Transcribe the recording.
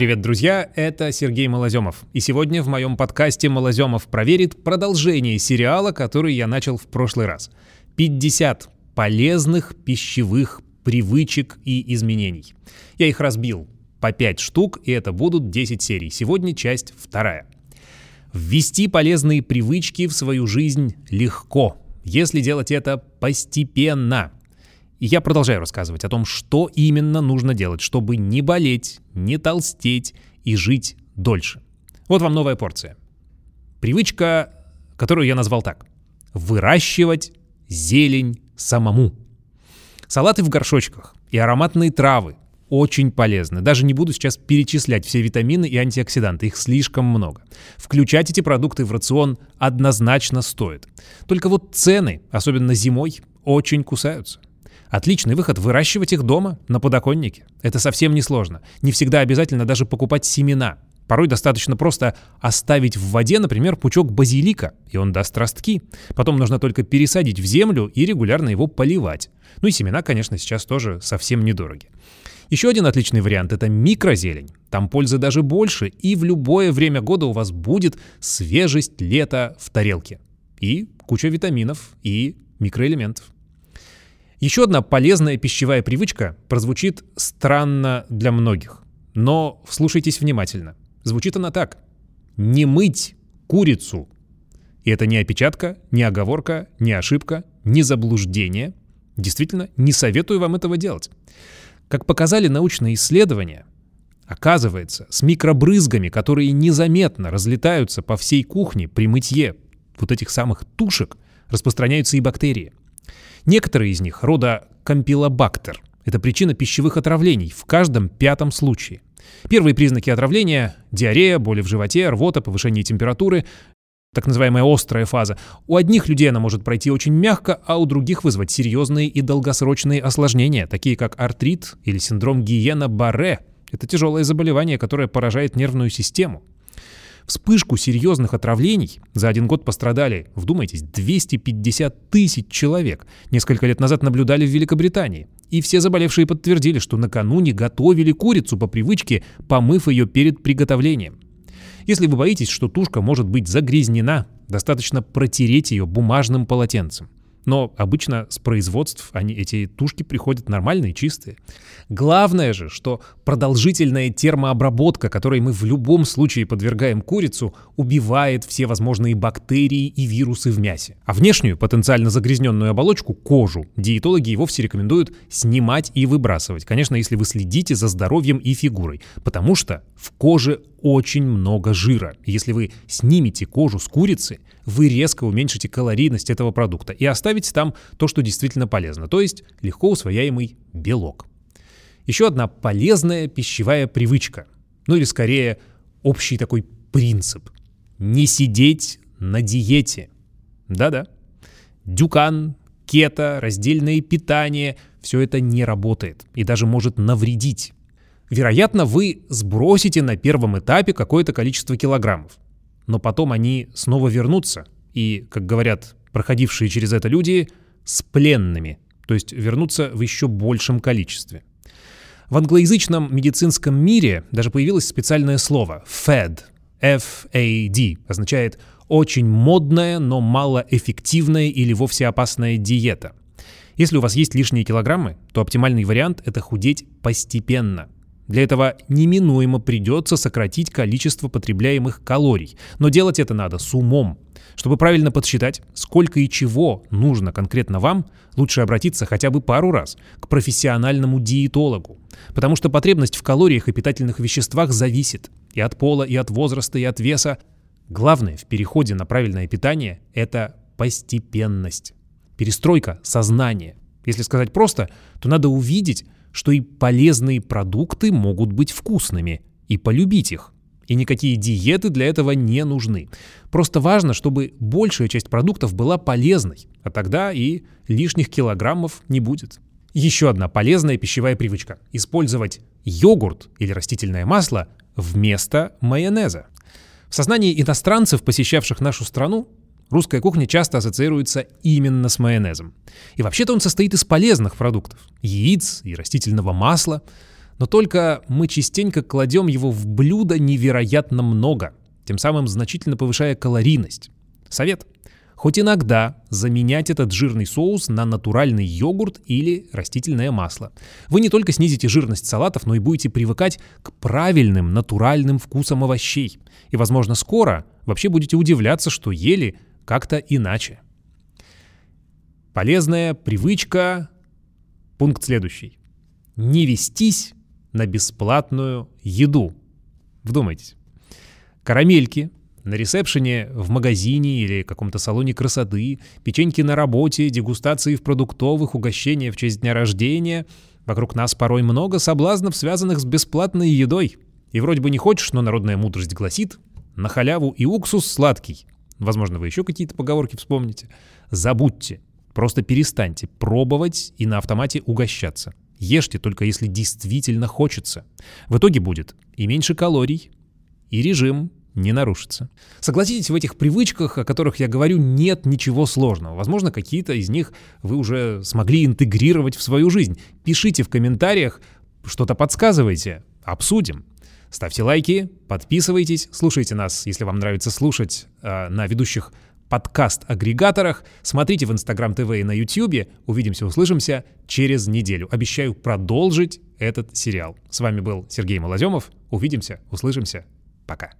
Привет, друзья! Это Сергей Малоземов. И сегодня в моем подкасте «Малоземов проверит» продолжение сериала, который я начал в прошлый раз. 50 полезных пищевых привычек и изменений. Я их разбил по 5 штук, и это будут 10 серий. Сегодня часть вторая. Ввести полезные привычки в свою жизнь легко, если делать это постепенно – и я продолжаю рассказывать о том, что именно нужно делать, чтобы не болеть, не толстеть и жить дольше. Вот вам новая порция. Привычка, которую я назвал так. Выращивать зелень самому. Салаты в горшочках и ароматные травы очень полезны. Даже не буду сейчас перечислять все витамины и антиоксиданты, их слишком много. Включать эти продукты в рацион однозначно стоит. Только вот цены, особенно зимой, очень кусаются. Отличный выход – выращивать их дома, на подоконнике. Это совсем не сложно. Не всегда обязательно даже покупать семена. Порой достаточно просто оставить в воде, например, пучок базилика, и он даст ростки. Потом нужно только пересадить в землю и регулярно его поливать. Ну и семена, конечно, сейчас тоже совсем недороги. Еще один отличный вариант – это микрозелень. Там пользы даже больше, и в любое время года у вас будет свежесть лета в тарелке. И куча витаминов и микроэлементов. Еще одна полезная пищевая привычка прозвучит странно для многих. Но вслушайтесь внимательно. Звучит она так. Не мыть курицу. И это не опечатка, не оговорка, не ошибка, не заблуждение. Действительно, не советую вам этого делать. Как показали научные исследования, оказывается, с микробрызгами, которые незаметно разлетаются по всей кухне при мытье вот этих самых тушек, распространяются и бактерии. Некоторые из них рода кампилобактер. Это причина пищевых отравлений в каждом пятом случае. Первые признаки отравления – диарея, боли в животе, рвота, повышение температуры, так называемая острая фаза. У одних людей она может пройти очень мягко, а у других вызвать серьезные и долгосрочные осложнения, такие как артрит или синдром Гиена-Барре. Это тяжелое заболевание, которое поражает нервную систему вспышку серьезных отравлений за один год пострадали, вдумайтесь, 250 тысяч человек. Несколько лет назад наблюдали в Великобритании. И все заболевшие подтвердили, что накануне готовили курицу по привычке, помыв ее перед приготовлением. Если вы боитесь, что тушка может быть загрязнена, достаточно протереть ее бумажным полотенцем. Но обычно с производств они, эти тушки приходят нормальные, чистые. Главное же, что продолжительная термообработка, которой мы в любом случае подвергаем курицу, убивает все возможные бактерии и вирусы в мясе. А внешнюю, потенциально загрязненную оболочку, кожу, диетологи и вовсе рекомендуют снимать и выбрасывать. Конечно, если вы следите за здоровьем и фигурой. Потому что в коже очень много жира. Если вы снимете кожу с курицы, вы резко уменьшите калорийность этого продукта и оставите там то, что действительно полезно, то есть легко усвояемый белок. Еще одна полезная пищевая привычка, ну или скорее общий такой принцип. Не сидеть на диете. Да-да. Дюкан, кето, раздельное питание – все это не работает и даже может навредить. Вероятно, вы сбросите на первом этапе какое-то количество килограммов, но потом они снова вернутся, и, как говорят проходившие через это люди, с пленными, то есть вернутся в еще большем количестве. В англоязычном медицинском мире даже появилось специальное слово FAD, F-A-D, означает «очень модная, но малоэффективная или вовсе опасная диета». Если у вас есть лишние килограммы, то оптимальный вариант – это худеть постепенно – для этого неминуемо придется сократить количество потребляемых калорий, но делать это надо с умом. Чтобы правильно подсчитать, сколько и чего нужно конкретно вам, лучше обратиться хотя бы пару раз к профессиональному диетологу. Потому что потребность в калориях и питательных веществах зависит и от пола, и от возраста, и от веса. Главное в переходе на правильное питание – это постепенность. Перестройка сознания. Если сказать просто, то надо увидеть, что и полезные продукты могут быть вкусными, и полюбить их. И никакие диеты для этого не нужны. Просто важно, чтобы большая часть продуктов была полезной, а тогда и лишних килограммов не будет. Еще одна полезная пищевая привычка – использовать йогурт или растительное масло вместо майонеза. В сознании иностранцев, посещавших нашу страну, Русская кухня часто ассоциируется именно с майонезом. И вообще-то он состоит из полезных продуктов – яиц и растительного масла. Но только мы частенько кладем его в блюдо невероятно много, тем самым значительно повышая калорийность. Совет. Хоть иногда заменять этот жирный соус на натуральный йогурт или растительное масло. Вы не только снизите жирность салатов, но и будете привыкать к правильным натуральным вкусам овощей. И, возможно, скоро вообще будете удивляться, что ели как-то иначе. Полезная привычка. Пункт следующий. Не вестись на бесплатную еду. Вдумайтесь. Карамельки, на ресепшене в магазине или каком-то салоне красоты, печеньки на работе, дегустации в продуктовых, угощения в честь дня рождения. Вокруг нас порой много соблазнов, связанных с бесплатной едой. И вроде бы не хочешь, но народная мудрость гласит «на халяву и уксус сладкий». Возможно, вы еще какие-то поговорки вспомните. Забудьте, просто перестаньте пробовать и на автомате угощаться. Ешьте только если действительно хочется. В итоге будет и меньше калорий, и режим не нарушится. Согласитесь, в этих привычках, о которых я говорю, нет ничего сложного. Возможно, какие-то из них вы уже смогли интегрировать в свою жизнь. Пишите в комментариях, что-то подсказывайте, обсудим. Ставьте лайки, подписывайтесь, слушайте нас, если вам нравится слушать э, на ведущих подкаст-агрегаторах. Смотрите в Инстаграм ТВ и на Ютьюбе. Увидимся, услышимся через неделю. Обещаю продолжить этот сериал. С вами был Сергей Малоземов. Увидимся, услышимся. Пока.